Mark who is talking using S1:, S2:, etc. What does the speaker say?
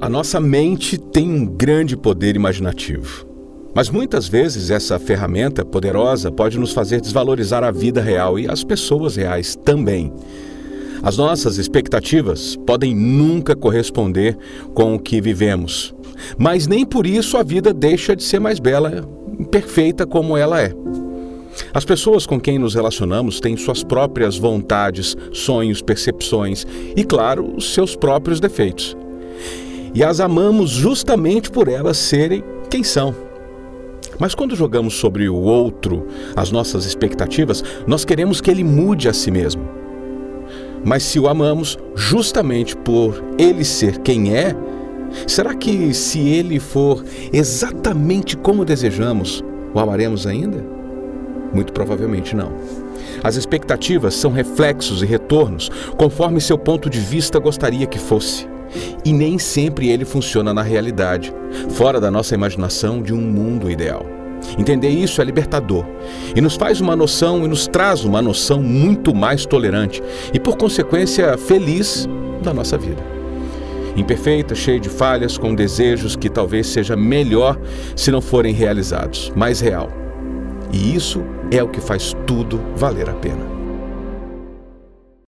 S1: A nossa mente tem um grande poder imaginativo. Mas muitas vezes essa ferramenta poderosa pode nos fazer desvalorizar a vida real e as pessoas reais também. As nossas expectativas podem nunca corresponder com o que vivemos, mas nem por isso a vida deixa de ser mais bela, perfeita como ela é. As pessoas com quem nos relacionamos têm suas próprias vontades, sonhos, percepções e, claro, seus próprios defeitos e as amamos justamente por elas serem quem são. Mas quando jogamos sobre o outro as nossas expectativas, nós queremos que ele mude a si mesmo. Mas se o amamos justamente por ele ser quem é, será que se ele for exatamente como desejamos, o amaremos ainda? Muito provavelmente não. As expectativas são reflexos e retornos conforme seu ponto de vista gostaria que fosse. E nem sempre ele funciona na realidade, fora da nossa imaginação de um mundo ideal. Entender isso é libertador e nos faz uma noção e nos traz uma noção muito mais tolerante e, por consequência, feliz da nossa vida. Imperfeita, cheia de falhas, com desejos que talvez seja melhor se não forem realizados, mais real. E isso é o que faz tudo valer a pena.